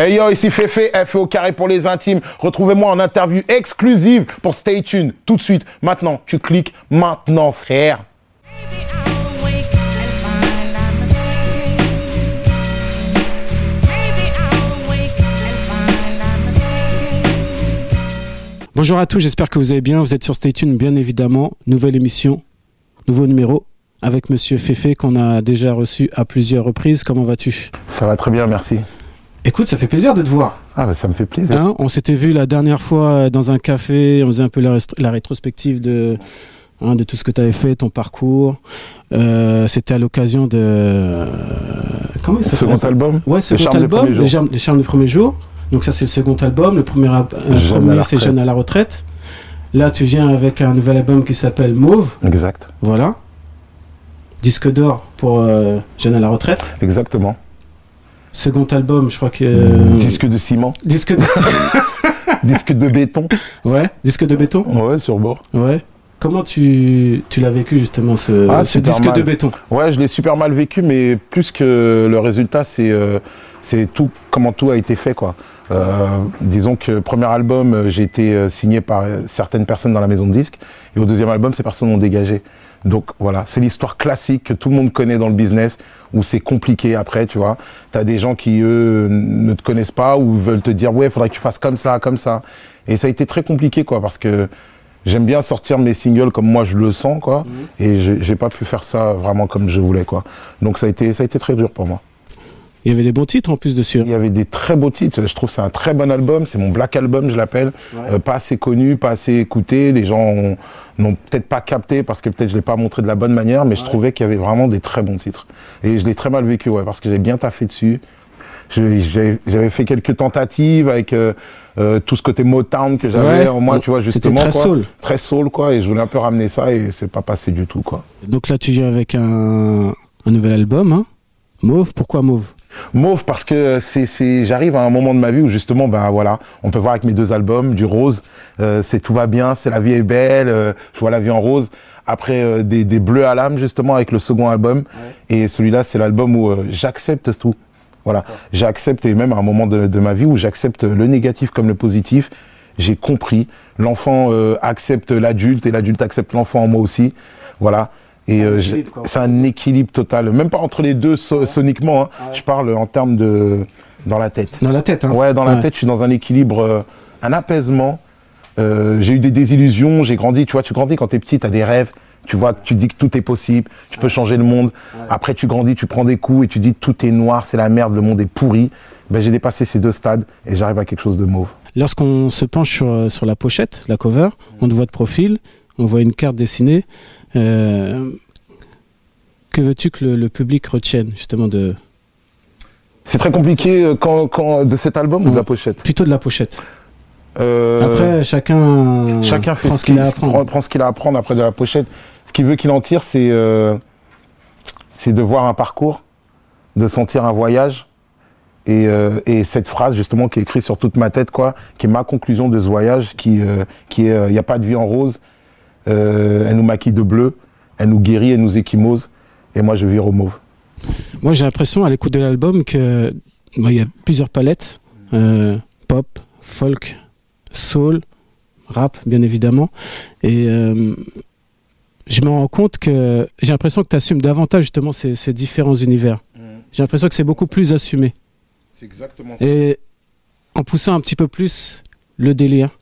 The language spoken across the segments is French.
Hey yo, ici Fefe, F au carré pour les intimes. Retrouvez-moi en interview exclusive pour Stay Tuned. Tout de suite, maintenant, tu cliques maintenant, frère. Bonjour à tous, j'espère que vous allez bien. Vous êtes sur Stay Tuned, bien évidemment. Nouvelle émission, nouveau numéro avec Monsieur Fefe qu'on a déjà reçu à plusieurs reprises. Comment vas-tu? Ça va très bien, merci. Écoute, ça fait plaisir de te voir. Ah bah ça me fait plaisir. Hein, on s'était vu la dernière fois dans un café, on faisait un peu la, rétrospective de, hein, de tout ce que tu avais fait, ton parcours. Euh, C'était à l'occasion de... euh, comment s'appelle Second ça album Ouais, second album, les, charmes, les charmes du premier jour. Donc ça c'est le second album. Le premier, euh, premier la c'est retraite. Jeune à la retraite. Là tu viens avec un nouvel album qui s'appelle Mauve. Exact, Voilà. Disque d'or pour euh, Jeune à la retraite. exactement. Second album, je crois que... euh, Disque de ciment, Disque de... disque de béton. ouais, disque de béton. Ouais, sur bord. Ouais. Comment tu, tu l'as vécu justement ce, Ah, ce disque mal. de béton? Ouais, je l'ai super mal vécu, mais plus que le résultat, c'est euh, c'est tout comment tout a été fait, quoi. Euh, disons que premier album, j'ai été signé par certaines personnes dans la maison de disques, et au deuxième album, ces personnes ont dégagé. Donc voilà, c'est l'histoire classique que tout le monde connaît dans le business, où c'est compliqué après, tu vois. T'as des gens qui eux ne te connaissent pas ou veulent te dire ouais, faudrait que tu fasses comme ça, comme ça. Et ça a été très compliqué, quoi, parce que j'aime bien sortir mes singles comme moi je le sens, quoi. Et j'ai pas pu faire ça vraiment comme je voulais, quoi. Donc ça a été, ça a été très dur pour moi. Il y avait des bons titres en plus dessus. Il y avait des très beaux titres. Je trouve que c'est un très bon album. C'est mon Black Album, je l'appelle. Euh, pas assez connu, pas assez écouté. Les gens ont- n'ont peut-être pas capté parce que peut-être je l'ai pas montré de la bonne manière, mais je trouvais qu'il y avait vraiment des très bons titres. Et je l'ai très mal vécu, ouais, parce que j'ai bien taffé dessus. J'avais fait quelques tentatives avec euh, euh, tout ce côté Motown que j'avais Ouais. en moi, tu vois, justement. très quoi. soul. Très soul, quoi. Et je voulais un peu ramener ça et c'est pas passé du tout, quoi. Donc là tu viens avec un, un nouvel album, hein Mauve, pourquoi Mauve? Mauve parce que c'est j'arrive à un moment de ma vie où justement ben voilà on peut voir avec mes deux albums du rose euh, c'est tout va bien c'est la vie est belle euh, je vois la vie en rose. Après euh, des, des bleus à l'âme justement avec le second album. Et celui-là c'est l'album où euh, j'accepte tout. Voilà. J'accepte et même à un moment de, de ma vie où j'accepte le négatif comme le positif j'ai compris. L'enfant euh, accepte l'adulte et l'adulte accepte l'enfant en moi aussi. Voilà et C'est un euh, équilibre, total même pas entre les deux so- soniquement hein. je parle en termes de dans la tête Dans la tête, hein Ouais, dans la tête, je suis dans un équilibre, euh, un apaisement. Euh, j'ai eu des désillusions, j'ai grandi. Tu vois, tu grandis quand t'es petit, t'as des rêves. Tu vois, tu dis que tout est possible, tu peux changer le monde. Après, tu grandis, tu prends des coups et tu dis tout est noir, c'est la merde, le monde est pourri. Ben, j'ai dépassé ces deux stades et j'arrive à quelque chose de mauve. Lorsqu'on se penche sur, sur la pochette, la cover, on te voit de profil, on voit une carte dessinée. Euh, que veux-tu que le, le public retienne justement de C'est très compliqué euh, quand, quand, de cet album ou de la pochette? plutôt de la pochette Euh, Après chacun Chacun fait prend ce qu'il a à prend, apprendre. prend ce qu'il a à apprendre après de la pochette. Ce qu'il veut qu'il en tire, c'est euh, c'est de voir un parcours, de sentir un voyage. Et, euh, et cette phrase justement qui est écrite sur toute ma tête, quoi, qui est ma conclusion de ce voyage, qui, euh, qui est il n'y a pas de vie en rose. Euh, elle nous maquille de bleu, elle nous guérit, elle nous échymose. Et moi, je vire au mauve. Moi, j'ai l'impression à l'écoute de l'album que bon, il y a plusieurs palettes euh, pop, folk, soul, rap, bien évidemment. Et euh, je me rends compte que j'ai l'impression que tu assumes davantage justement ces, ces différents univers. J'ai l'impression que c'est beaucoup plus assumé. C'est exactement Et en poussant un petit peu plus le délire.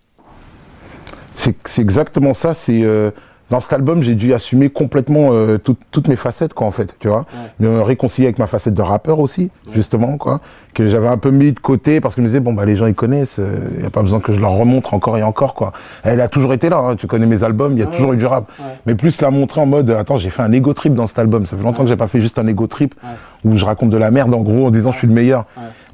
C'est exactement ça. C'est euh, dans cet album, j'ai dû assumer complètement euh, tout- toutes mes facettes, quoi, en fait, tu vois. Me réconcilier avec ma facette de rappeur aussi, justement, quoi, que j'avais un peu mis de côté parce que je me disais bon bah les gens ils connaissent, il y a pas besoin que je leur remontre encore et encore, quoi. Elle a toujours été là. hein, tu connais mes albums, il y a toujours eu du rap. Mais plus la montrer en mode attends, j'ai fait un ego trip dans cet album. Ça fait longtemps que j'ai pas fait juste un ego trip où je raconte de la merde en gros en disant je suis le meilleur.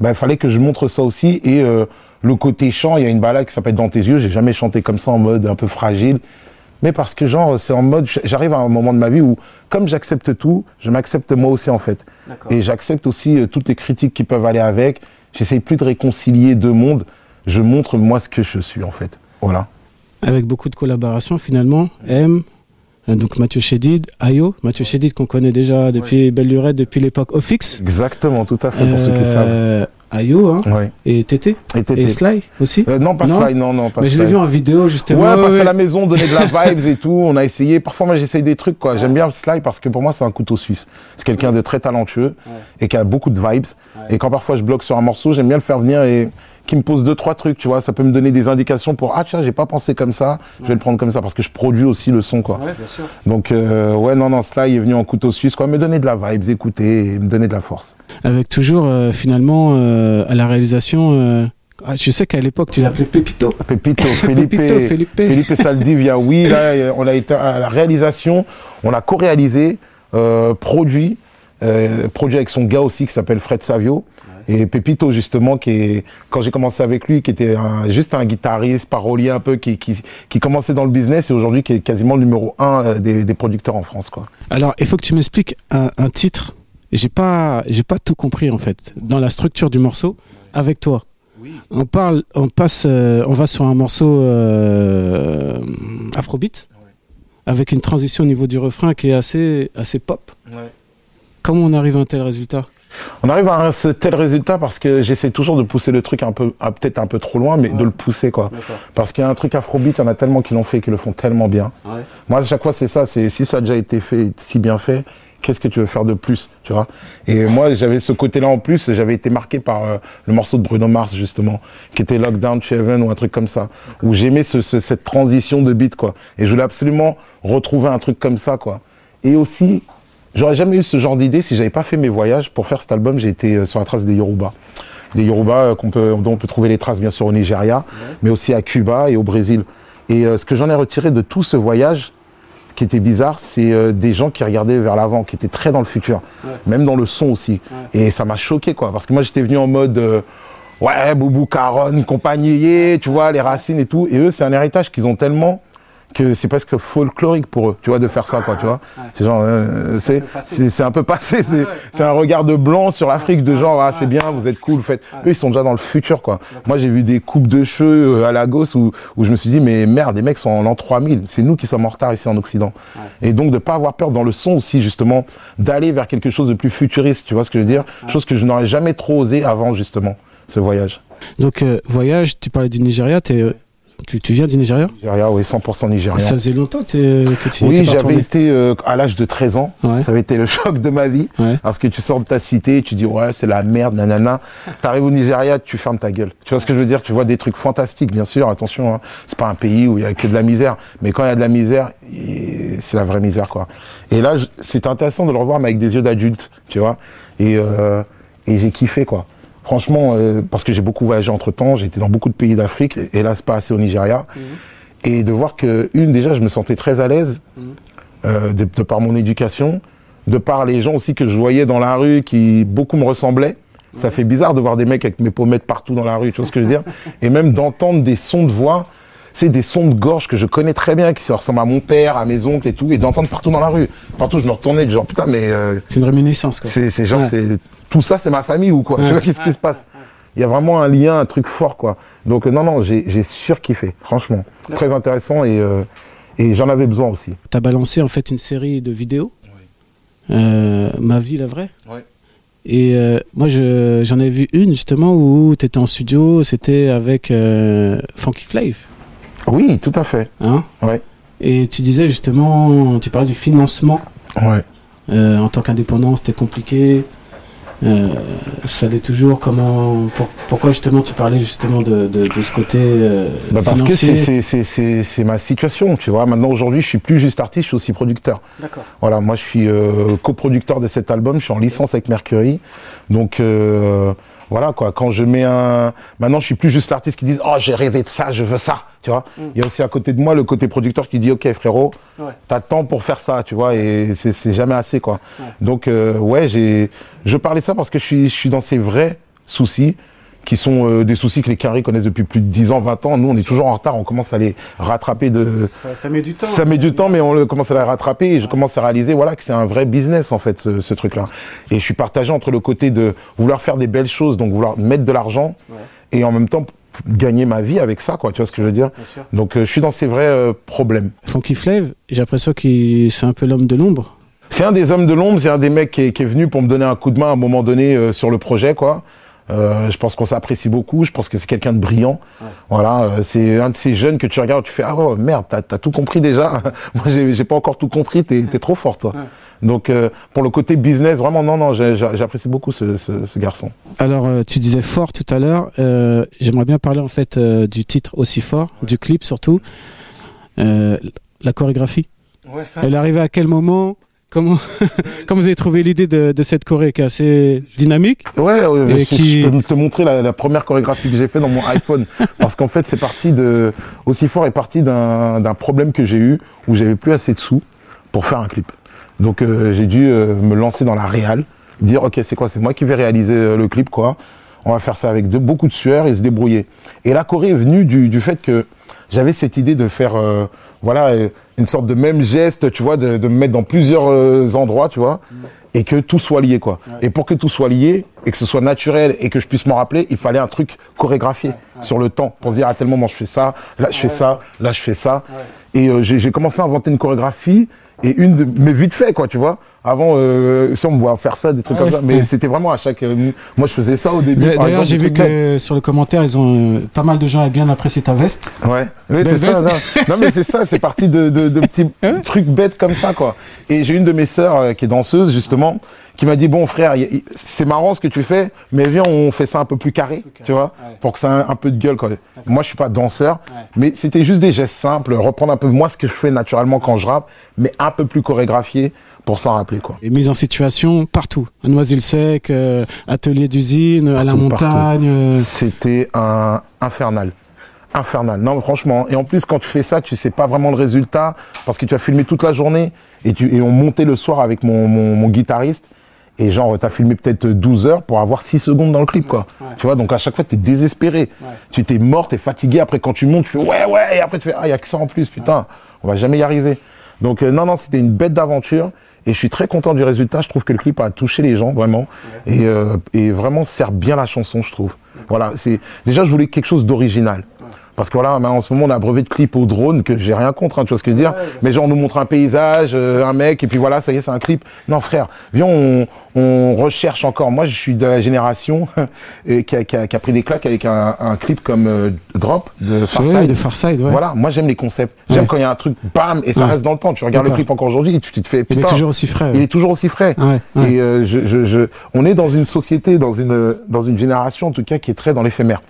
Bah il fallait que je montre ça aussi et euh, le côté chant, il y a une balade qui s'appelle Dans tes yeux. J'ai jamais chanté comme ça en mode un peu fragile. Mais parce que genre, c'est en mode, j'arrive à un moment de ma vie où, comme j'accepte tout, je m'accepte moi aussi en fait. Et j'accepte aussi euh, toutes les critiques qui peuvent aller avec. J'essaye plus de réconcilier deux mondes. Je montre moi ce que je suis en fait. Voilà. Avec beaucoup de collaborations finalement. M, euh, donc Mathieu Chédid, Ayo, Mathieu Chédid qu'on connaît déjà depuis Belle Lurette, depuis l'époque Ofix. Exactement, tout à fait, pour ceux qui savent. Ayo hein, Ouais. et Tété Et Tété. et Sly aussi. Euh, non, pas Non Sly, non, non, pas Mais je l'ai vu en vidéo justement. Ouais, ouais. à la maison, donner de la vibes et tout. On a essayé. Parfois, moi, j'essaye des trucs, quoi. J'aime bien Sly parce que pour moi, c'est un couteau suisse. C'est quelqu'un de très talentueux et qui a beaucoup de vibes. Et quand parfois je bloque sur un morceau, j'aime bien le faire venir et qui me pose deux, trois trucs, tu vois. Ça peut me donner des indications pour, ah, tiens, j'ai pas pensé comme ça. Je vais le prendre comme ça parce que je produis aussi le son, quoi. Ouais, bien sûr. Donc, euh, ouais, non, non, Sly est venu en couteau suisse, quoi. Me donner de la vibes, écouter et me donner de la force. Avec toujours euh, finalement euh, à la réalisation. euh, ah, je sais qu'à l'époque tu l'appelais Pépito. Pepito, Felipe, Pépito, Felipe. Felipe Saldivia, oui, là, on a été à la réalisation, on a co-réalisé, euh, produit, euh, produit avec son gars aussi qui s'appelle Fred Savio. Et Pepito, justement, qui est, quand j'ai commencé avec lui, qui était un- juste un guitariste, parolier un peu, qui, qui, qui commençait dans le business et aujourd'hui qui est quasiment le numéro un euh, des, des producteurs en France, quoi. Alors il faut que tu m'expliques un, un titre. J'ai pas j'ai pas tout compris en fait dans la structure du morceau avec toi. On parle, on passe, euh, on va sur un morceau euh, Afrobeat avec une transition au niveau du refrain qui est assez assez pop. Comment on arrive à un tel résultat? On arrive à un ce tel résultat parce que j'essaie toujours de pousser le truc un peu, peut-être un peu trop loin, mais de le pousser, quoi. Parce qu'il y a un truc afrobeat, il y en a tellement qui l'ont fait, qui le font tellement bien. Ouais. Moi, à chaque fois, c'est ça. C'est si ça a déjà été fait, si bien fait, qu'est-ce que tu veux faire de plus, tu vois? Et moi, j'avais ce côté-là en plus. J'avais été marqué par euh, le morceau de Bruno Mars justement, qui était Lockdown to Heaven ou un truc comme ça, où j'aimais ce, ce- cette transition de beat, quoi. Et je voulais absolument retrouver un truc comme ça, quoi. Et aussi, j'aurais jamais eu ce genre d'idée si j'avais pas fait mes voyages pour faire cet album. J'ai été euh, sur la trace des Yoruba. Des Yoruba euh, qu'on peut, dont on peut trouver les traces bien sûr au Nigeria, mais aussi à Cuba et au Brésil. Et euh, ce que j'en ai retiré de tout ce voyage, qui était bizarre, c'est euh, des gens qui regardaient vers l'avant, qui étaient très dans le futur, Ouais. même dans le son aussi. Et ça m'a choqué, quoi, parce que moi j'étais venu en mode euh, ouais, Boubou Caron, compagnie, tu vois, les racines et tout. Et eux, c'est un héritage qu'ils ont tellement que c'est presque folklorique pour eux, tu vois, de faire ça, quoi, tu vois. C'est genre, euh, c'est, c'est, un peu passé, c'est, c'est un regard de blanc sur l'Afrique, de genre, ah, c'est bien, vous êtes cool, vous faites. Eux, ils sont déjà dans le futur, quoi. Moi, j'ai vu des coupes de cheveux euh, à Lagos où, où je me suis dit, mais merde, les mecs sont en l'an 3000. C'est nous qui sommes en retard ici en Occident. Et donc, de pas avoir peur dans le son aussi, justement, d'aller vers quelque chose de plus futuriste, tu vois ce que je veux dire? Chose que je n'aurais jamais trop osé avant, justement, ce voyage. Donc euh, voyage, tu parlais du Nigeria, t'es, euh, tu, tu viens du Nigeria Nigeria, oui, 100% nigérian. Ça faisait longtemps que, tu Oui, j'avais été euh, à l'âge de 13 ans. Ouais. Ça avait été le choc de ma vie. Ouais. Parce que tu sors de ta cité, tu dis ouais, c'est la merde, nanana. T'arrives au Nigeria, tu fermes ta gueule. Tu vois ce que je veux dire? Tu vois des trucs fantastiques, bien sûr. Attention, hein. c'est pas un pays où il y a que de la misère. Mais quand il y a de la misère, c'est la vraie misère, quoi. Et là, c'est intéressant de le revoir, mais avec des yeux d'adulte, tu vois. Et, euh, et j'ai kiffé, quoi. Franchement, euh, parce que j'ai beaucoup voyagé entre temps, j'ai été dans beaucoup de pays d'Afrique, hélas pas assez au Nigeria. Et de voir que, une, déjà, je me sentais très à l'aise, euh, de, de par mon éducation, de par les gens aussi que je voyais dans la rue qui beaucoup me ressemblaient. Ça fait bizarre de voir des mecs avec mes pommettes partout dans la rue, tu vois ce que je veux dire? Et même d'entendre des sons de voix, c'est des sons de gorge que je connais très bien, qui se ressemblent à mon père, à mes oncles et tout, et d'entendre partout dans la rue. Partout, je me retournais, genre putain, mais euh, C'est une réminiscence quoi. c'est c'est genre, Ouais. c'est tout ça, c'est ma famille ou quoi Ouais. Tu vois qu'est-ce qui se passe? Il y a vraiment un lien, un truc fort, quoi. Donc euh, non, non, j'ai j'ai surkiffé, franchement, très intéressant et euh, et j'en avais besoin aussi. T'as balancé en fait une série de vidéos? Euh, Ma vie la vraie? Ouais. Et euh, moi je- j'en ai vu une justement où t'étais en studio, c'était avec euh, Funky Flav. Oui, tout à fait. Hein Ouais. Et tu disais justement, tu parlais du financement Ouais. euh, en tant qu'indépendant, c'était compliqué. Euh, ça l'est toujours. Comment, pour- pourquoi justement tu parlais justement de, de, de ce côté euh, Bah parce que financier c'est- ma situation, tu vois. Maintenant, aujourd'hui, je suis plus juste artiste, je suis aussi producteur. D'accord. Voilà, moi, je suis euh, coproducteur de cet album, je suis en licence avec Mercury. Donc, euh, voilà, quoi. Quand je mets un... Maintenant, je suis plus juste l'artiste qui dit « Oh, j'ai rêvé de ça, je veux ça », tu vois. Il y a aussi à côté de moi le côté producteur qui dit « Ok, frérot, Ouais. t'as temps pour faire ça, tu vois, et c'est- c'est jamais assez, quoi. Donc, euh, ouais, j'ai... Je parlais de ça parce que je suis, je suis dans ces vrais soucis qui sont euh, des soucis que les carrés connaissent depuis plus de 10 ans, 20 ans. Nous, on est toujours en retard, on commence à les rattraper de... Ça, ça met du temps. Ça met du temps, mais on le commence à la rattraper et je commence à réaliser voilà que c'est un vrai business en fait ce, ce truc-là. Et je suis partagé entre le côté de vouloir faire des belles choses, donc vouloir mettre de l'argent Ouais. et en même temps gagner ma vie avec ça, quoi. Tu vois ce que je veux dire? Bien sûr. Donc euh, je suis dans ces vrais euh, problèmes. Funky Flav, j'ai l'impression qu'il c'est un peu l'homme de l'ombre. C'est un des hommes de l'ombre, c'est un des mecs qui est, qui est venu pour me donner un coup de main à un moment donné euh, sur le projet, quoi. Euh, je pense qu'on s'apprécie beaucoup. Je pense que c'est quelqu'un de brillant. Voilà, euh, c'est un de ces jeunes que tu regardes, tu fais ah oh, merde, t'as as tout compris déjà. Moi, j'ai pas encore tout compris. T'es es trop fort, toi. Donc euh, pour le côté business, vraiment non non, j'apprécie beaucoup ce, ce, ce, garçon. Alors euh, tu disais fort tout à l'heure. Euh, J'aimerais bien parler en fait euh, du titre aussi fort, du clip surtout. la chorégraphie. Ouais. Elle est arrivée à quel moment? Comment, comment vous avez trouvé l'idée de, de, cette choré qui est assez dynamique Ouais, ouais qui... je peux te montrer la, la première chorégraphie que j'ai fait dans mon iPhone. parce qu'en fait, c'est parti de. Aussi fort est parti d'un problème que j'ai eu où j'avais plus assez de sous pour faire un clip. Donc euh, j'ai dû euh, me lancer dans la réal, dire ok c'est quoi, c'est moi qui vais réaliser euh, le clip quoi. On va faire ça avec de, beaucoup de sueur et se débrouiller. Et la Corée est venue du, du fait que j'avais cette idée de faire voilà une sorte de même geste, tu vois, de, de me mettre dans plusieurs endroits, tu vois, et que tout soit lié quoi. Et pour que tout soit lié et que ce soit naturel et que je puisse m'en rappeler, il fallait un truc chorégraphié sur le temps pour se dire à tel moment je fais ça, là je fais ça, là je fais ça. Et j'ai commencé à inventer une chorégraphie et une de, mais vite fait quoi tu vois avant euh, si on me voit faire ça des trucs comme ça. mais c'était vraiment à chaque euh, moi je faisais ça au début d'ailleurs j'ai vu que sur le commentaire ils ont euh, pas mal de gens avaient bien apprécié ta veste. Ouais. Oui c'est ça non. mais c'est ça c'est parti de, de, de petits trucs bêtes comme ça quoi. Et j'ai une de mes sœurs euh, qui est danseuse justement qui m'a dit bon frère, c'est marrant ce que tu fais, mais viens on fait ça un peu plus carré, tu vois, pour que ça ait un, peu de gueule. Quoi. Moi je suis pas danseur, mais c'était juste des gestes simples, reprendre un peu moi ce que je fais naturellement quand je rappe, mais un peu plus chorégraphié pour s'en rappeler quoi. Et mise en situation partout, à Noisy-le-Sec, euh, atelier d'usine, à la montagne. Euh. C'était un infernal infernal. Non, franchement. Et en plus, quand tu fais ça, tu sais pas vraiment le résultat parce que tu as filmé toute la journée et, tu, et on montait le soir avec mon, mon, mon guitariste. Et genre, t'as filmé peut-être 12 heures pour avoir 6 secondes dans le clip, quoi. Tu vois, donc à chaque fois, t'es désespéré. Tu t'es mort, t'es fatigué. Après, quand tu montes, tu fais ouais, ouais. Et après, tu fais ah, il y a que ça en plus, putain. On va jamais y arriver. Donc, euh, non, non, c'était une bête d'aventure. Et je suis très content du résultat. Je trouve que le clip a touché les gens, vraiment. Et, euh, et vraiment sert bien la chanson, je trouve. Voilà, c'est déjà, je voulais quelque chose d'original. Parce que voilà, en ce moment, on a un brevet de clip au drone que j'ai rien contre, hein, tu vois ce que je veux dire. mais genre, on nous montre un paysage, euh, un mec, et puis voilà, ça y est, c'est un clip. Non, frère, viens, on, on recherche encore. Moi, je suis de la génération et qui, a, qui, a, qui, a, pris des claques avec un, un clip comme euh, Drop de Farside. Ouais, de Farside ouais. Voilà, moi j'aime les concepts. J'aime quand il y a un truc, bam, et ça reste dans le temps. Tu regardes le clip encore aujourd'hui, tu, tu te fais. Putain, il est toujours aussi frais. Il est toujours aussi frais. Et euh, je, je, je, on est dans une société, dans une, dans une génération en tout cas qui est très dans l'éphémère.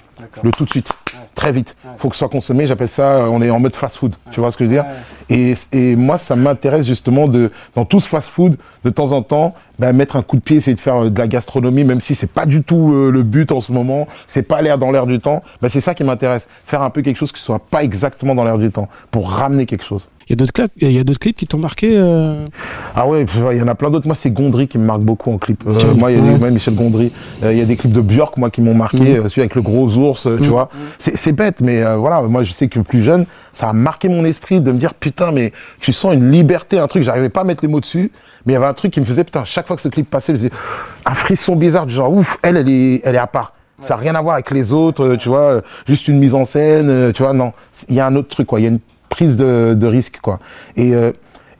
Le tout de suite très vite. Il faut que ce soit consommé. J'appelle ça, euh, on est en mode fast-food. Tu vois ce que je veux dire? Et, et, moi, ça m'intéresse justement de, dans tout ce fast-food, de temps en temps, bah, mettre un coup de pied, essayer de faire euh, de la gastronomie, même si c'est pas du tout euh, le but en ce moment, c'est pas l'air dans l'air du temps. Bah, c'est ça qui m'intéresse, faire un peu quelque chose qui soit pas exactement dans l'air du temps, pour ramener quelque chose. Il y a d'autres clips, il y a d'autres clips qui t'ont marqué. Euh... Ah ouais, il y en a plein d'autres. Moi, c'est Gondry qui me marque beaucoup en clip. Euh, moi, il y a des, Michel Gondry. Il y a des clips de Björk, moi, qui m'ont marqué. Mm. celui avec le gros ours, tu mm. vois. C'est bête, mais voilà. Moi, je sais que plus jeune, ça a marqué mon esprit de me dire putain, mais tu sens une liberté, un truc. J'arrivais pas à mettre les mots dessus. Mais il y avait un truc qui me faisait, putain, chaque fois que ce clip passait, je faisais un frisson bizarre du genre, ouf, elle, elle est, elle est à part. Ça n'a rien à voir avec les autres, tu vois, juste une mise en scène, tu vois, non. Il y a un autre truc, quoi. Il y a une prise de, de risque, quoi. Et, euh,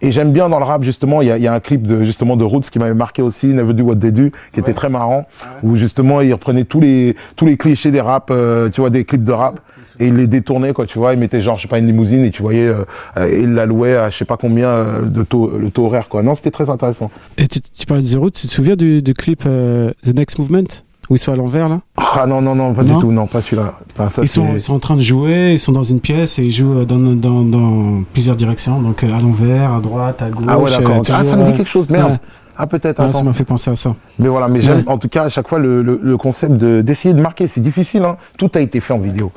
et j'aime bien dans le rap, justement, il y a, y a, un clip de, justement, de Roots qui m'avait marqué aussi, Never Do What They Do, qui était très marrant, où justement, il reprenait tous les, tous les clichés des rap, euh, tu vois, des clips de rap et il les détournait quoi tu vois. Il mettait genre je sais pas une limousine et tu voyais euh, il la louait à je sais pas combien euh, de taux le taux horaire quoi. Non c'était très intéressant. Et tu, tu parlais de Zero tu te souviens du, du clip euh, The Next Movement? Où ils sont à l'envers là Ah non non non pas du tout non pas celui-là. Ils sont ils sont en train de jouer ils sont dans une pièce et ils jouent dans dans, dans plusieurs directions donc à l'envers à droite à gauche. Ah ouais d'accord. Ah ça me dit quelque chose merde. Ouais. Ah peut-être. Ah, ça m'a fait penser à ça. Mais voilà, mais j'aime en tout cas à chaque fois le, le, le concept de d'essayer de marquer. C'est difficile, hein. Tout a été fait en vidéo.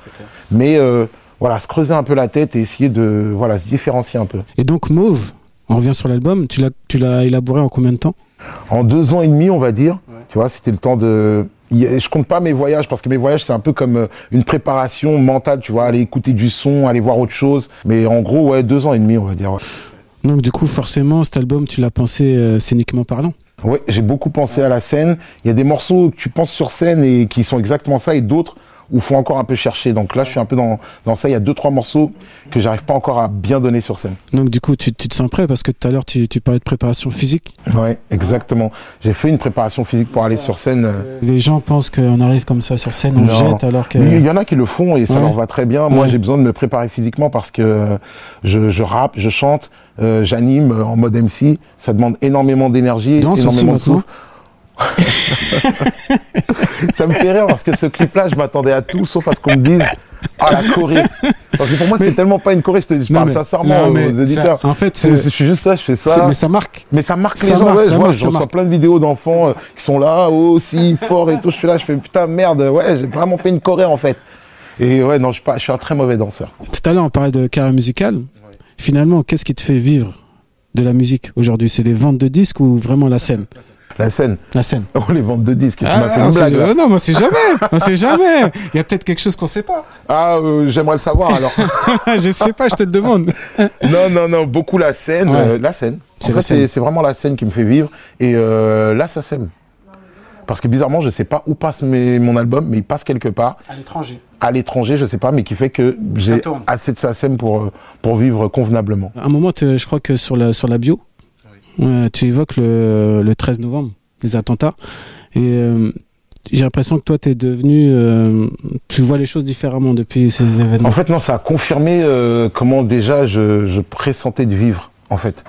Mais euh, voilà, se creuser un peu la tête et essayer de voilà se différencier un peu. Et donc Mauve, on revient sur l'album. Tu l'as tu l'as élaboré en combien de temps? En deux ans et demi, on va dire. Ouais. Tu vois, c'était le temps de je compte pas mes voyages parce que mes voyages c'est un peu comme euh, une préparation mentale, tu vois, aller écouter du son, aller voir autre chose. Mais en gros, ouais, deux ans et demi, on va dire. Ouais. Donc du coup, forcément, cet album, tu l'as pensé euh, scéniquement parlant Oui, j'ai beaucoup pensé à la scène. Il y a des morceaux que tu penses sur scène et qui sont exactement ça, et d'autres où faut encore un peu chercher. Donc là, je suis un peu dans, dans ça. Il y a deux, trois morceaux que j'arrive pas encore à bien donner sur scène. Donc du coup, tu, tu te sens prêt parce que tout à l'heure, tu, tu parlais de préparation physique. Ouais, exactement. J'ai fait une préparation physique pour aller sur scène. euh, Les gens pensent qu'on arrive comme ça sur scène, on Non. jette alors que... Il y en a qui le font et ça Ouais. leur va très bien. Moi, Ouais. j'ai besoin de me préparer physiquement parce que euh, je, je rappe, je chante, euh, j'anime en mode MC. Ça demande énormément d'énergie, énormément de souffle. Ça me fait rire parce que ce clip-là, je m'attendais à tout sauf à ce qu'on me dise ah la choré. Parce que pour moi, c'est tellement pas une choré. Je, te, je Non, parle mais- sincèrement non, mais aux éditeurs. ça- en fait, c'est- je suis juste là, je fais ça. mais ça marque. Mais ça marque Ça les gens, marque, ouais, ça je vois, reçois plein de vidéos d'enfants euh, qui sont là, aussi forts et tout, je suis là, je fais putain merde, ouais, j'ai vraiment fait une choré en fait. Et ouais, non, je je suis un très mauvais danseur. Tout à l'heure, on parlait de carrière musicale. Finalement, qu'est-ce qui te fait vivre de la musique aujourd'hui? C'est les ventes de disques ou vraiment la scène? La scène, La scène. oh, les ventes de disques, on une blague là. non, mais on sait jamais. On sait jamais. Il y a peut-être quelque chose qu'on sait pas. Ah, euh, j'aimerais le savoir alors. je sais pas, je te le demande. non, non, non, beaucoup la scène, Ouais. euh, la scène. C'est vraiment la scène qui me fait vivre. Et euh, là, ça sème. Parce que bizarrement, je sais pas où passe mes- mon album, mais il passe quelque part. À l'étranger. À l'étranger, je sais pas, mais qui fait que j'ai assez de SACEM pour, pour vivre convenablement. À un moment, je crois que sur la, sur la bio, euh, tu évoques le, le 13 novembre, les attentats. Et euh, j'ai l'impression que toi, tu es devenu. euh, tu vois les choses différemment depuis ces événements. En fait, non, ça a confirmé comment déjà je, je pressentais de vivre, en fait.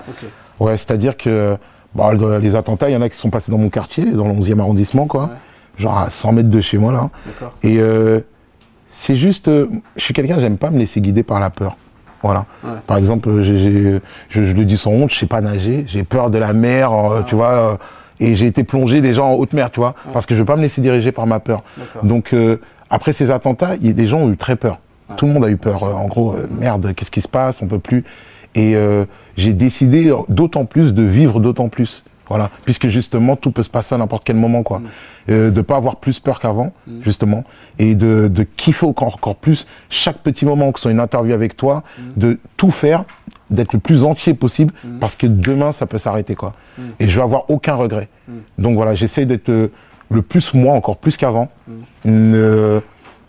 Ouais, c'est-à-dire que bah, le- les attentats, il y en a qui sont passés dans mon quartier, dans le 11e arrondissement, quoi. Genre à 100 mètres de chez moi, là. D'accord. Et c'est juste, je suis quelqu'un, j'aime pas me laisser guider par la peur. Voilà. Ouais. Par exemple, je, je le dis sans honte, je sais pas nager, j'ai peur de la mer, euh, tu vois, euh, et j'ai été plongé déjà en haute mer, tu vois, parce que je veux pas me laisser diriger par ma peur. Donc euh, après ces attentats, il y a des gens ont eu très peur. Tout le monde a eu peur. En gros, euh, merde, qu'est-ce qui se passe On peut plus. Et euh, j'ai décidé d'autant plus de vivre d'autant plus. Voilà, puisque justement tout peut se passer à n'importe quel moment, quoi. Euh, de pas avoir plus peur qu'avant, justement, et de, de kiffer encore, encore plus chaque petit moment, que ce soit une interview avec toi, de tout faire, d'être le plus entier possible, parce que demain ça peut s'arrêter, quoi. Et je vais avoir aucun regret. Donc voilà, j'essaie d'être le plus moi, encore plus qu'avant. Euh,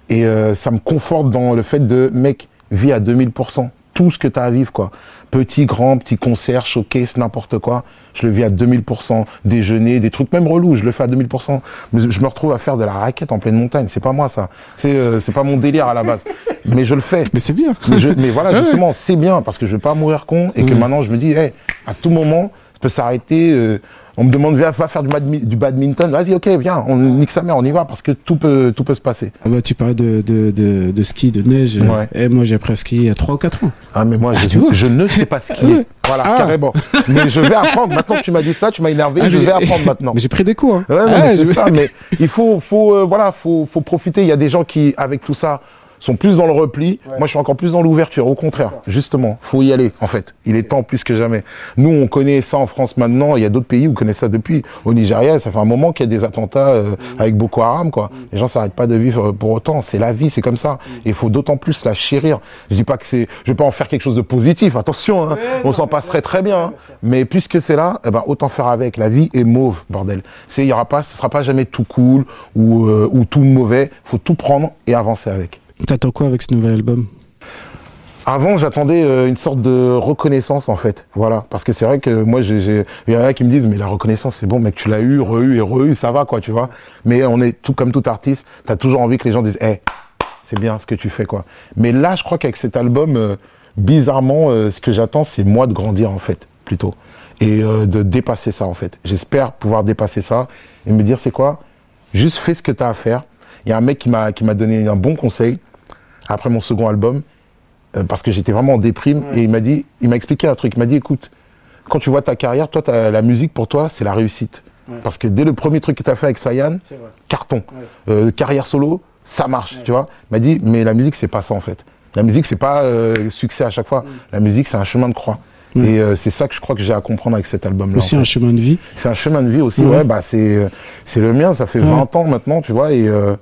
et euh, ça me conforte dans le fait de, mec, vis à 2000%. Tout ce que tu as à vivre, quoi. Petit, grand, petit concert, showcase, n'importe quoi. Je le vis à 2000%. Déjeuner, des trucs même relous, je le fais à 2000%. Mais je me retrouve à faire de la raquette en pleine montagne. C'est pas moi, ça. C'est euh, c'est pas mon délire à la base. Mais je le fais. Mais c'est bien. Mais, je- mais voilà, justement, c'est bien parce que je veux pas mourir con et que maintenant je me dis, hey, à tout moment, ça peut s'arrêter. euh, on me demande, viens, va faire du, badmi- du badminton. Vas-y, ok, viens, on nique sa mère, on y va parce que tout peut, tout peut se passer. Ah bah, tu parlais de, de, de, de ski, de neige. Ouais. Et moi, j'ai appris à skier il y a 3 ou 4 ans. Ah, mais moi, Ah, je, ne sais pas skier. Ouais. Voilà, Ah. carrément. Mais je vais apprendre. Maintenant que tu m'as dit ça, tu m'as énervé, Ah, je vais apprendre maintenant. Mais j'ai pris des cours. hein. Ouais, Ah, mais je- ça, mais il faut, faut, euh, voilà, faut, faut profiter. Il y a des gens qui, avec tout ça, sont plus dans le repli. Moi, je suis encore plus dans l'ouverture. Au contraire, justement, faut y aller. En fait, il est temps plus que jamais. Nous, on connaît ça en France maintenant. Il y a d'autres pays où on connaît ça depuis. Au Nigeria, ça fait un moment qu'il y a des attentats euh, avec Boko Haram, quoi. Les gens s'arrêtent pas de vivre pour autant. C'est la vie, c'est comme ça. Et il faut d'autant plus la chérir. Je dis pas que c'est, je vais pas en faire quelque chose de positif. Attention, hein. on s'en passerait très bien. hein. Mais puisque c'est là, eh ben, autant faire avec. La vie est mauve, bordel. C'est, il y aura pas, ce sera pas jamais tout cool ou, euh, ou tout mauvais. Faut tout prendre et avancer avec. T'attends quoi avec ce nouvel album? Avant, j'attendais euh, une sorte de reconnaissance en fait, voilà, parce que c'est vrai que moi, j'ai, il y en a qui me disent mais la reconnaissance c'est bon, mec, tu l'as eu, re-eu et re-eu, ça va quoi, tu vois. Mais on est tout comme tout artiste, t'as toujours envie que les gens disent, eh, c'est bien ce que tu fais quoi. Mais là, je crois qu'avec cet album, euh, bizarrement, euh, ce que j'attends, c'est moi de grandir en fait, plutôt, et de dépasser ça en fait. J'espère pouvoir dépasser ça et me dire c'est quoi, juste fais ce que t'as à faire. Il y a un mec qui m'a qui m'a donné un bon conseil après mon second album euh, parce que j'étais vraiment en déprime et il m'a dit, il m'a expliqué un truc. Il m'a dit, écoute, quand tu vois ta carrière, toi, la musique pour toi, c'est la réussite. Parce que dès le premier truc que tu as fait avec Sayan, carton. Euh, carrière solo, ça marche, tu vois. Il m'a dit, mais la musique, c'est pas ça en fait. La musique, c'est pas euh, succès à chaque fois. La musique, c'est un chemin de croix. Et euh, c'est ça que je crois que j'ai à comprendre avec cet album-là. Aussi en un chemin de vie. C'est un chemin de vie aussi, Ouais. ouais, bah c'est c'est le mien, ça fait Ouais. 20 ans maintenant, tu vois, et, euh,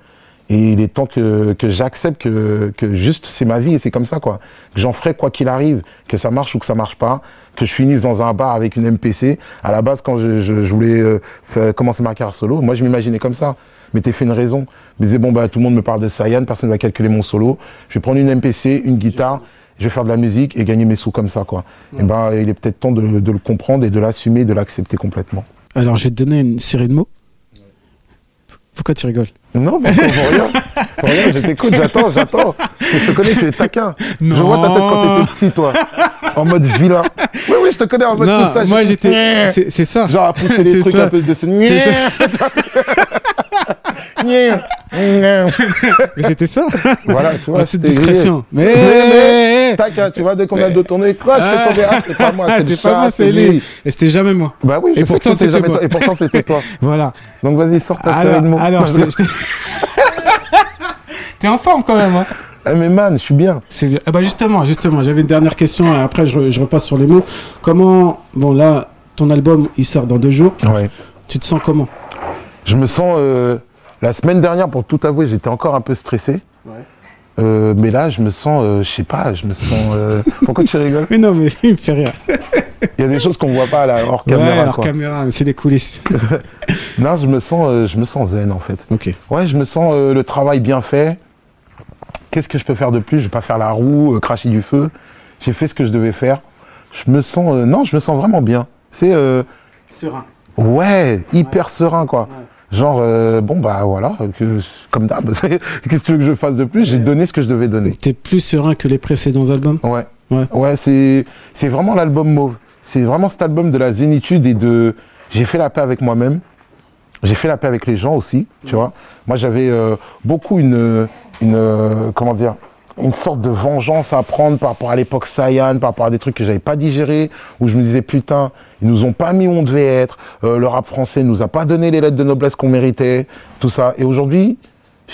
et il est temps que, que j'accepte que, que juste c'est ma vie et c'est comme ça, quoi. Que j'en ferai quoi qu'il arrive, que ça marche ou que ça marche pas, que je finisse dans un bar avec une MPC. À la base, quand je, je, je voulais euh, faire- commencer ma carrière solo, moi je m'imaginais comme ça. mais t'es fait une raison. Je me disais, bon, bah, tout le monde me parle de Sayan, personne ne va calculer mon solo. Je vais prendre une MPC, une guitare, je vais faire de la musique et gagner mes sous comme ça, quoi. Et ben, il est peut-être temps de, de le comprendre et de l'assumer, de l'accepter complètement. Alors, je vais te donner une série de mots. Pourquoi tu rigoles Non, mais pour rien. Pour rien, je t'écoute, j'attends, j'attends. Je te connais, tu es taquin. Non. Je vois ta tête quand t'étais petit, toi. En mode vilain. Oui, oui, je te connais en mode Non, tout ça. moi j'étais-. C'est ça. Genre à pousser les trucs ça. un peu dessus. C'est ça. Mais c'était ça. Voilà, tu vois. Toute j'étais discrétion. Mais. Mais, mais, tac, hein, tu vois, dès qu'on vient de tourner, quoi, tu Ah. fais tomber, ah, c'est pas moi, Ah, c'est pas chat, moi, c'est lui. Et c'était jamais moi. Bah oui, je Et sais pourtant, c'était moi. toi. Et pourtant, c'était toi. Voilà. Donc vas-y, sors ta série Alors, de mots. alors T'es en forme quand même, hein Eh, mais man, je suis bien. C'est bien. Ah bah justement, justement, j'avais une dernière question et après je repasse sur les mots. Comment, bon là, ton album il sort dans deux jours. Ouais. Tu te sens comment? Je me sens. euh, la semaine dernière, pour tout avouer, j'étais encore un peu stressé. Euh, mais là, je me sens, euh, je sais pas, je me sens. euh, Pourquoi tu rigoles? Mais non, mais il me fait rire. Il y a des choses qu'on voit pas là, hors ouais, caméra. quoi. caméra, c'est des coulisses. Non, je me sens, euh, je me sens zen en fait. ok. Ouais, je me sens euh, le travail bien fait. Qu'est-ce que je peux faire de plus? Je vais pas faire la roue, euh, cracher du feu. J'ai fait ce que je devais faire. Je me sens, euh, non, je me sens vraiment bien. C'est, euh, Serein. ouais, hyper serein quoi. Genre, euh, bon bah voilà, que, comme d'hab. Qu'est-ce que tu veux que je fasse de plus? J'ai donné ce que je devais donner. T'es plus serein que les précédents albums? Ouais. Ouais. c'est, c'est vraiment l'album Mauve. C'est vraiment cet album de la zénitude et de. J'ai fait la paix avec moi-même. J'ai fait la paix avec les gens aussi, tu vois. Moi, j'avais euh, beaucoup une, une, euh, comment dire, une sorte de vengeance à prendre par rapport à l'époque Saiyan, par rapport à des trucs que j'avais pas digérés, où je me disais putain, ils nous ont pas mis où on devait être, euh, le rap français nous a pas donné les lettres de noblesse qu'on méritait, tout ça. Et aujourd'hui,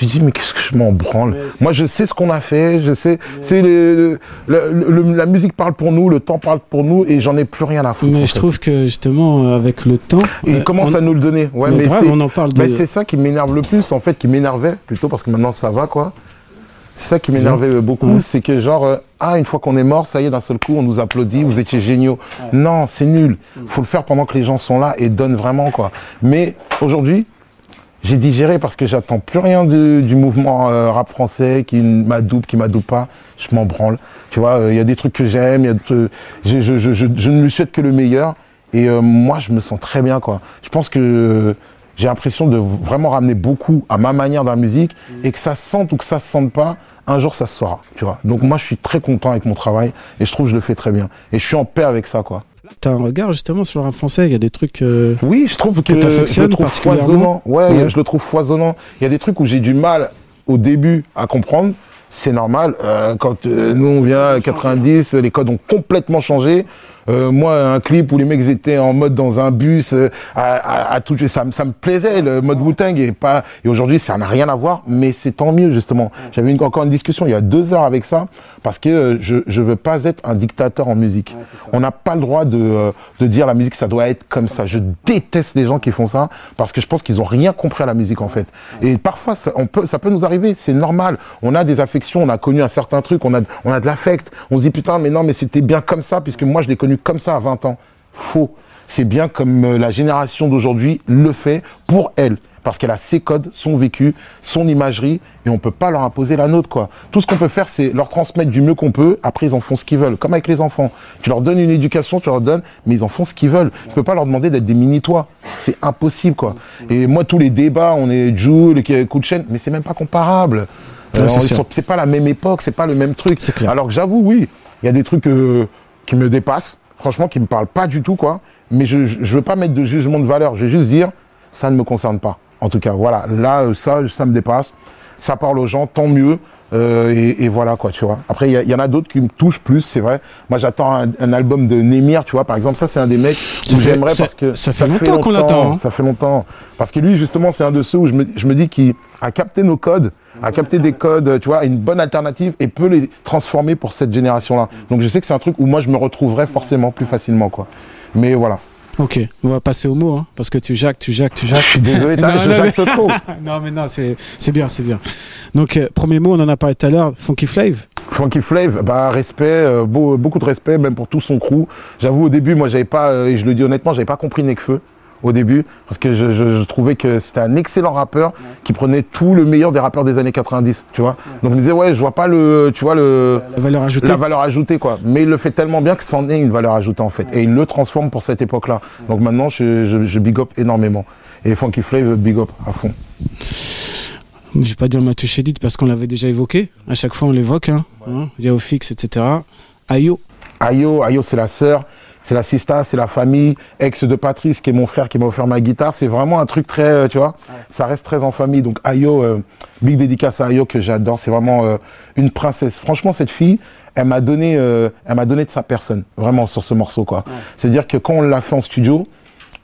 je dis mais qu'est-ce que je m'en branle? Moi, je sais ce qu'on a fait, je sais, c'est le, le- le- le- la musique parle pour nous, le temps parle pour nous, et j'en ai plus rien à foutre. Mais je fait. trouve que justement, euh, avec le temps. Et euh, il commence on- à nous le donner. Ouais, Mais c'est- on en parle de- mais c'est ça qui m'énerve le plus, en fait, qui m'énervait plutôt parce que maintenant ça va, quoi. C'est ça qui m'énervait euh, beaucoup, Ouais. c'est que genre, euh, ah, une fois qu'on est mort, ça y est, d'un seul coup, on nous applaudit, vous étiez géniaux. Non, c'est nul. Faut le faire pendant que les gens sont là et donne vraiment, quoi. Mais aujourd'hui, j'ai digéré parce que j'attends plus rien du, du mouvement euh, rap français qui m'adoube, qui m'adoube pas. Je m'en branle. Tu vois, euh, il y a des trucs que j'aime, il y a de- je, je, je, je, je ne lui souhaite que le meilleur. Et moi, je me sens très bien, quoi. Je pense que j'ai l'impression de vraiment ramener beaucoup à ma manière dans la musique et que ça se sente ou que ça se sente pas, un jour ça se saura, tu vois. Donc moi, je suis très content avec mon travail et je trouve que je le fais très bien. Et je suis en paix avec ça, quoi. T'as un regard justement sur le rap français, il y a des trucs. euh, Oui, je trouve que Que je le trouve particulièrement foisonnant. Ouais, Ouais. je le trouve foisonnant. Il y a des trucs où j'ai du mal au début à comprendre. C'est normal. Euh, quand euh, nous on vient à 90, les codes ont complètement changé. Euh, moi, un clip où les mecs étaient en mode dans un bus, euh, à, à, à tout, ça, me- ça me plaisait le mode Wu-Tang et pas. Et aujourd'hui, ça n'a rien à voir, mais c'est tant mieux justement. J'avais une- encore une discussion il y a deux heures avec ça parce que euh, je je veux pas être un dictateur en musique. On n'a pas le droit de euh, de dire la musique ça doit être comme ça. Je déteste les gens qui font ça parce que je pense qu'ils ont rien compris à la musique en fait. Et parfois ça, on peut ça peut nous arriver, c'est normal. On a des affections, on a connu un certain truc, on a on a de l'affect. On se dit putain mais non mais c'était bien comme ça puisque moi je l'ai connu comme ça à 20 ans. Faux. C'est bien comme euh, la génération d'aujourd'hui le fait pour elle parce qu'elle a ses codes, son vécu, son imagerie, et on peut pas leur imposer la nôtre, quoi. Tout ce qu'on peut faire, c'est leur transmettre du mieux qu'on peut, après ils en font ce qu'ils veulent, comme avec les enfants. Tu leur donnes une éducation, tu leur donnes, mais ils en font ce qu'ils veulent. Tu peux pas leur demander d'être des mini-toi. C'est impossible, quoi. Et moi, tous les débats, on est Jules, qui coup de chaîne, mais c'est même pas comparable. Ouais, Euh, c'est pas la même époque, c'est pas le même truc. Clair. Alors que j'avoue, oui, il y a des trucs euh, qui me dépassent, franchement, qui me parlent pas du tout, quoi. Mais je, je je veux pas mettre de jugement de valeur. Je vais juste dire, ça ne me concerne pas. En tout cas, voilà. Là, euh, ça, ça me dépasse. Ça parle aux gens, tant mieux. Euh, et, et voilà, quoi, tu vois. Après, il y, en a d'autres qui me touchent plus, c'est vrai. Moi, j'attends un, un album de Némir, tu vois. Par exemple, ça, c'est un des mecs où j'aimerais parce que ça fait longtemps qu'on l'attend, hein. Ça fait longtemps. Parce que lui, justement, c'est un de ceux où je me, je me dis qu'il a capté nos codes, a capté des codes, tu vois, une bonne alternative et peut les transformer pour cette génération-là. Donc je sais que c'est un truc où moi je me retrouverais forcément plus facilement, quoi. Mais voilà. Ok, on va passer au mot, hein, parce que tu jacques, tu jacques, tu Je jacques. suis désolé, Non, je non, jacte trop. non, mais non, c'est c'est bien, c'est bien. Donc, euh, premier mot, on en a parlé tout à l'heure, Funky Flave. Funky Flav, bah respect, euh, beau- beaucoup de respect, même pour tout son crew. J'avoue au début, moi j'avais pas, euh, et je le dis honnêtement, j'avais pas compris Necfeu. Au début, parce que je, je- je trouvais que c'était un excellent rappeur qui prenait tout le meilleur des rappeurs des années 90, tu vois. Donc je me disais, ouais, je vois pas le, tu vois, le, La valeur ajoutée. la valeur ajoutée, quoi. Mais il le fait tellement bien que c'en est une valeur ajoutée, en fait. Et il le transforme pour cette époque-là. Donc maintenant, je, je, je big up énormément. Et Funky Flav, big up à fond. Je vais pas dire Mathieu Chédid parce qu'on l'avait déjà évoqué. À chaque fois, on l'évoque. Hein. Hein, Yao Fix, etc. Ayo. Ayo, Ayo, c'est la sœur, c'est la sista, c'est la famille, ex de Patrice, qui est mon frère, qui m'a offert ma guitare. C'est vraiment un truc très, euh, tu vois, ça reste très en famille. Donc Ayo, euh, big dédicace à Ayo que j'adore. C'est vraiment euh, une princesse. Franchement, cette fille, elle m'a donné, elle m'a donné de sa personne, vraiment sur ce morceau, quoi. C'est-à-dire que quand on l'a fait en studio,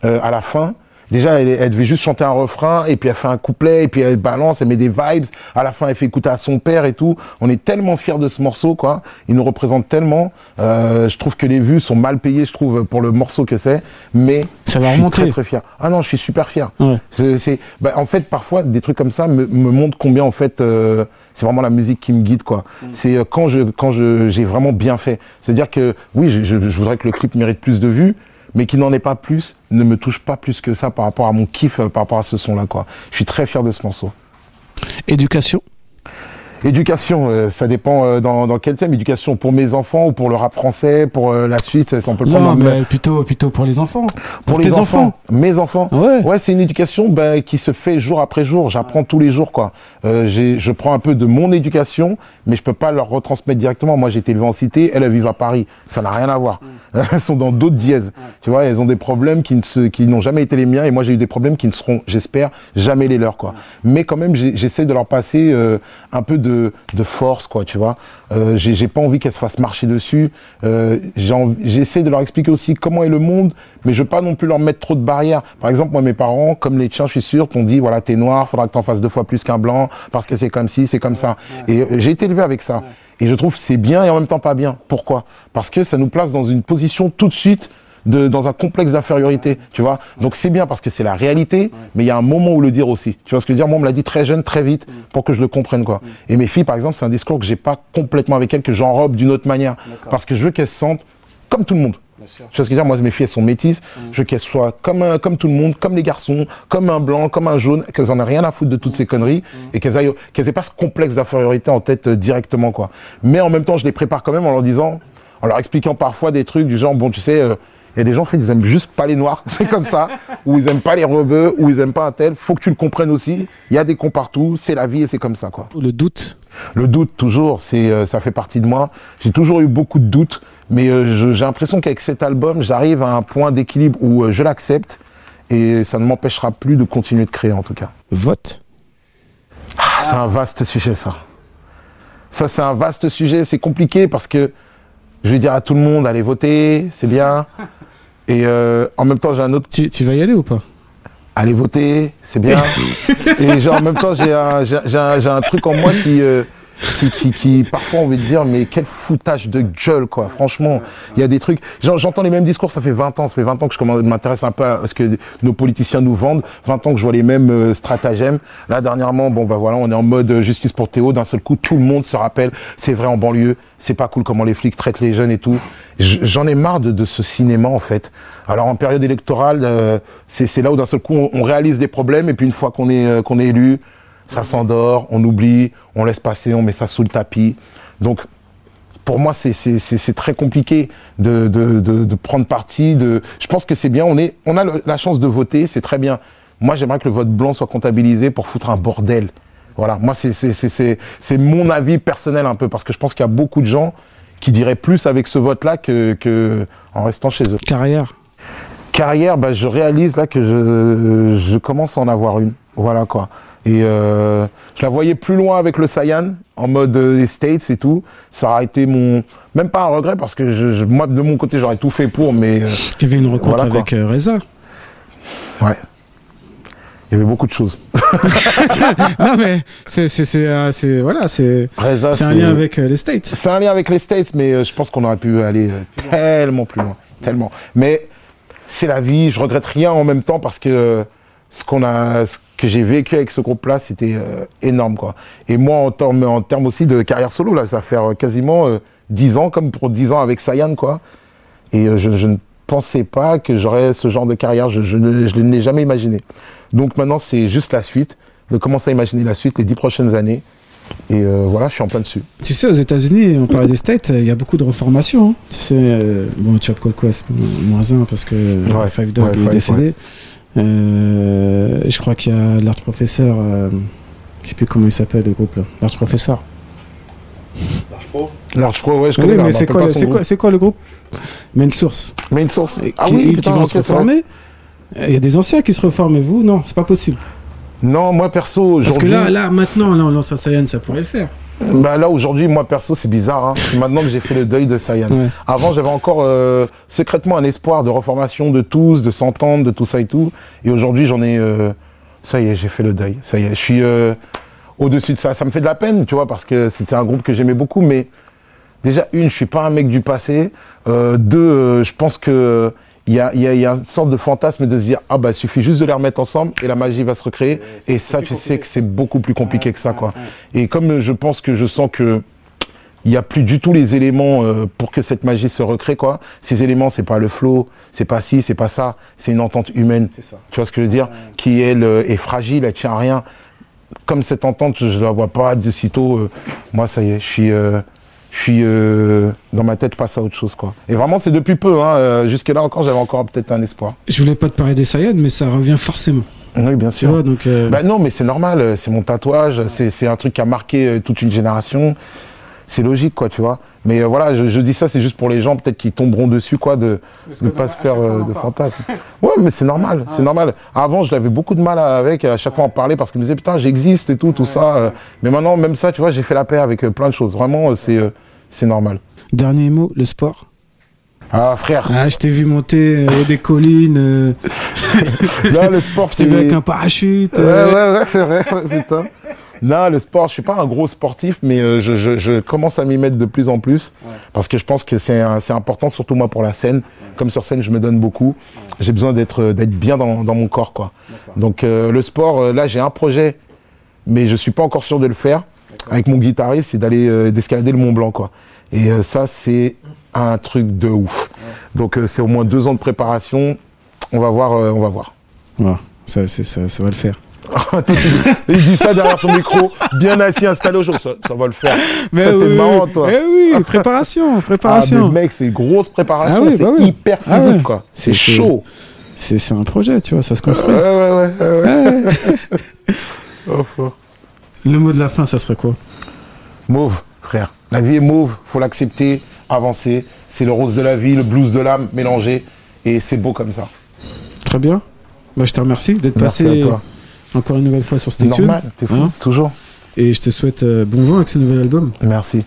à la fin. Déjà, elle, elle devait juste chanter un refrain, et puis elle fait un couplet, et puis elle balance, elle met des vibes. À la fin, elle fait écouter à son père et tout. On est tellement fiers de ce morceau, quoi. Il nous représente tellement. Euh, je trouve que les vues sont mal payées, je trouve, pour le morceau que c'est. Mais Ça va je suis remonter. très très fier. Ah non, je suis super fier. Ouais. C'est, c'est- bah, en fait, parfois, des trucs comme ça me, me montrent combien, en fait, euh, c'est vraiment la musique qui me guide, quoi. C'est euh, quand je, quand je, j'ai vraiment bien fait. C'est-à-dire que, oui, je, je, je voudrais que le clip mérite plus de vues, mais qu'il n'en ait pas plus, ne me touche pas plus que ça par rapport à mon kiff, euh, par rapport à ce son-là, quoi. Je suis très fier de ce morceau. Éducation? Éducation, euh, ça dépend euh, dans, dans quel thème. Éducation pour mes enfants ou pour le rap français, pour euh, la suite, ça, on peut le prendre Non, mais plutôt, plutôt pour les enfants. pour les enfants, mes enfants. Ouais. Ouais, c'est une éducation ben, qui se fait jour après jour. J'apprends tous les jours, quoi. Euh, je prends un peu de mon éducation, mais je peux pas leur retransmettre directement. Moi, j'ai été élevé en cité, elles, elles vivent à Paris. Ça n'a rien à voir. Elles sont dans d'autres dièses. Tu vois, elles ont des problèmes qui ne se, qui n'ont jamais été les miens, et moi, j'ai eu des problèmes qui ne seront, j'espère, jamais les leurs, quoi. Mais quand même, j'essaie de leur passer euh, un peu de, de force, quoi. Tu vois, euh, j'ai pas envie qu'elles se fassent marcher dessus. Euh, j'essaie de leur expliquer aussi comment est le monde, mais je veux pas non plus leur mettre trop de barrières. Par exemple, moi, mes parents, comme les tiens, je suis sûr, t'ont dit, voilà, t'es noir, faudra que t'en fasses deux fois plus qu'un blanc, parce que c'est comme ci, c'est comme ça. Et euh, j'ai été élevé avec ça. Et je trouve que c'est bien et en même temps pas bien. Pourquoi? Parce que ça nous place dans une position tout de suite de, dans un complexe d'infériorité, tu vois. Donc c'est bien parce que c'est la réalité, mais il y a un moment où le dire aussi. Tu vois ce que je veux dire? Moi, on me l'a dit très jeune, très vite, pour que je le comprenne, quoi. Et mes filles, par exemple, c'est un discours que j'ai pas complètement avec elles, que j'enrobe d'une autre manière, parce que je veux qu'elles se sentent comme tout le monde. Tu vois ce que je veux dire? Moi, mes filles, elles sont métisses. Je veux qu'elles soient comme, un- comme tout le monde, comme les garçons, comme un blanc, comme un jaune, qu'elles en aient rien à foutre de toutes ces conneries et qu'elles aillent, qu'elles aient pas ce complexe d'infériorité en tête euh, directement, quoi. Mais en même temps, je les prépare quand même en leur disant, en leur expliquant parfois des trucs du genre, bon, tu sais, euh, il y a des gens, en fait, ils aiment juste pas les noirs, c'est comme ça, ou ils aiment pas les rebeux, ou ils aiment pas un tel. Faut que tu le comprennes aussi. Il y a des cons partout, c'est la vie et c'est comme ça, quoi. Le doute. Le doute, toujours, c'est, euh, ça fait partie de moi. J'ai toujours eu beaucoup de doutes, mais euh, j'ai l'impression qu'avec cet album, j'arrive à un point d'équilibre où euh, je l'accepte et ça ne m'empêchera plus de continuer de créer, en tout cas. Vote. Ah, c'est un vaste sujet, ça. Ça, c'est un vaste sujet. C'est compliqué parce que je vais dire à tout le monde, allez voter, c'est bien. Et euh, en même temps, j'ai un autre Tu, tu vas y aller ou pas? Allez voter, c'est bien. et genre, en même temps, j'ai un, j'ai, un, j'ai un truc en moi qui, euh, qui, qui, qui, parfois, on veut dire, mais quel foutage de gueule, quoi. Franchement, il y a des trucs. J'en- J'entends les mêmes discours, ça fait 20 ans, ça fait 20 ans que je m'intéresse un peu à ce que nos politiciens nous vendent. 20 ans que je vois les mêmes euh, stratagèmes. Là, dernièrement, bon, bah voilà, on est en mode euh, justice pour Théo. D'un seul coup, tout le monde se rappelle, c'est vrai en banlieue, c'est pas cool comment les flics traitent les jeunes et tout. J'en ai marre de, de ce cinéma, en fait. Alors, en période électorale, euh, c'est là où d'un seul coup, on, on réalise des problèmes, et puis une fois qu'on est, euh, qu'on est élu, ça s'endort, on oublie, on laisse passer, on met ça sous le tapis. Donc, pour moi, c'est- très compliqué de, de, de, de prendre parti. De... Je pense que c'est bien, on, est, on a le- la chance de voter, c'est très bien. Moi, j'aimerais que le vote blanc soit comptabilisé pour foutre un bordel. Voilà, moi, c'est mon avis personnel un peu, parce que je pense qu'il y a beaucoup de gens qui diraient plus avec ce vote-là que, que en restant chez eux. Carrière. Carrière, bah, je réalise là que je, je commence à en avoir une. Voilà quoi. Et euh, je la voyais plus loin avec le Saiyan, en mode euh, States et tout. Ça aurait été mon... Même pas un regret, parce que je, je- moi, de mon côté, j'aurais tout fait pour, mais... euh, Il y avait une rencontre Voilà, avec euh, Reza. ouais. Il y avait beaucoup de choses. non mais c'est c'est voilà c'est c'est un lien avec les States. C'est un lien avec les States, mais je pense qu'on aurait pu aller tellement plus loin. Tellement. Mais c'est la vie, je regrette rien en même temps parce que ce qu'on a, ce que j'ai vécu avec ce groupe-là, c'était euh, énorme, quoi. Et moi, en termes, en termes aussi de carrière solo, là, ça faire euh, quasiment euh, 10 ans, comme pour 10 ans avec Sayan, quoi. Et euh, je, je ne pensais pas que j'aurais ce genre de carrière. Je, je ne je ne l'ai jamais imaginé. Donc maintenant, c'est juste la suite. De commencer à imaginer la suite, les dix prochaines années. Et euh, voilà, je suis en plein dessus. Tu sais, aux États-Unis, on parlait des States, il y a beaucoup de reformations. hein. Tu sais, euh, bon, Chop Quest, moins un parce que Ouais, Five Dog ouais, est décédé. Euh, je crois qu'il y a l'Art Professeur, euh, je sais plus comment il s'appelle le groupe là. L'Art Professeur. Large Pro, ouais, je Oui, connais. mais mais c'est quoi, c'est quoi, c'est quoi le groupe? Main Source. Main Source. Qui, Ah oui, qui putain, vont ok, se reformer. Il y a des anciens qui se reforment, et vous, non, c'est pas possible. Non, moi perso, Parce que là, là, maintenant, là, on lance un Saiyan, ça pourrait le faire. Bah là aujourd'hui, moi perso, c'est bizarre. Hein. C'est maintenant que j'ai fait le deuil de Saiyan. Ouais. Avant, j'avais encore euh, secrètement un espoir de reformation de tous, de s'entendre, de tout ça et tout. Et aujourd'hui, j'en ai. euh, ça y est, j'ai fait le deuil. Ça y est, je suis euh, au-dessus de ça. Ça me fait de la peine, tu vois, parce que c'était un groupe que j'aimais beaucoup. Mais déjà, une, je suis pas un mec du passé. Deux, je pense que il y a, il y, a, il y a une sorte de fantasme de se dire ah bah il suffit juste de les remettre ensemble et la magie va se recréer. et ça, tu sais que c'est beaucoup plus compliqué que ça, quoi. Et comme je pense que je sens que il n'y a plus du tout les éléments euh, pour que cette magie se recrée quoi. Ces éléments c'est pas le flow, c'est pas ci, c'est pas ça, c'est une entente humaine. Ça. Tu vois ce que je veux dire? Qui elle euh, est fragile, elle tient à rien. Comme cette entente, je la vois pas de sitôt. euh, moi ça y est, je suis euh, je suis euh, dans ma tête passe à autre chose quoi. Et vraiment c'est depuis peu hein, euh, jusque là encore j'avais encore peut-être un espoir. Je voulais pas te parler des Saiyans, mais ça revient forcément. Oui, bien sûr. vois, donc. euh, Bah non, mais c'est normal, c'est mon tatouage, c'est un truc qui a marqué toute une génération. C'est logique, quoi, tu vois. Mais euh, voilà, je, je dis ça, c'est juste pour les gens peut-être qui tomberont dessus, quoi, de ne pas se faire euh, de fantasmes. Ouais, mais c'est normal, c'est normal. Avant, je l'avais beaucoup de mal avec, à chaque fois en parler, parce qu'il me disait, putain, j'existe et tout, tout ça. euh. Mais maintenant, même ça, tu vois, j'ai fait la paix avec euh, plein de choses. Vraiment, c'est euh, c'est normal. Dernier mot, le sport? Ah, frère, Ah, je t'ai vu monter euh, des collines. euh, là, le sport, je t'ai vu avec un parachute. Ouais, euh, ouais, ouais, c'est vrai, putain. Non, le sport, je suis pas un gros sportif, mais euh, je, je, je commence à m'y mettre de plus en plus. Parce que je pense que c'est important, surtout moi pour la scène. Comme sur scène, je me donne beaucoup. J'ai besoin d'être euh, d'être bien dans, dans mon corps, quoi. Donc euh, le sport, là, j'ai un projet, mais je suis pas encore sûr de le faire. Avec mon guitariste, c'est d'aller euh, d'escalader le Mont Blanc, quoi. Et euh, ça, c'est un truc de ouf. Donc euh, c'est au moins deux ans de préparation. On va voir, euh, on va voir. Ouais, ça, c'est- ça, ça va le faire. Il dit ça derrière son micro, bien assis, installé au chaud. Ça, ça va le faire. Mais Toi, t'es oui, marrant, toi. Eh oui, préparation, Ah, préparation. mais mec, c'est grosse préparation, Ah oui, c'est bah oui. hyper physique, Ah ouais. quoi. C'est- chaud. c'est c'est un projet, tu vois, ça se construit. ouais, ouais. ouais, ouais. Ouais. Oh, oh. Le mot de la fin, ça serait quoi? Mauve, frère. La vie est mauve, faut l'accepter, avancer. C'est le rose de la vie, le blues de l'âme mélangé. Et c'est beau comme ça. Très bien. Bah, je te remercie d'être Merci passé à toi. Encore une nouvelle fois sur Stay. Normal, t'es fou. Hein Toujours. Et je te souhaite euh, bon vent avec ce nouvel album. Merci.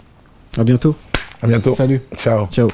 À bientôt. À bientôt. Salut. Ciao. Ciao.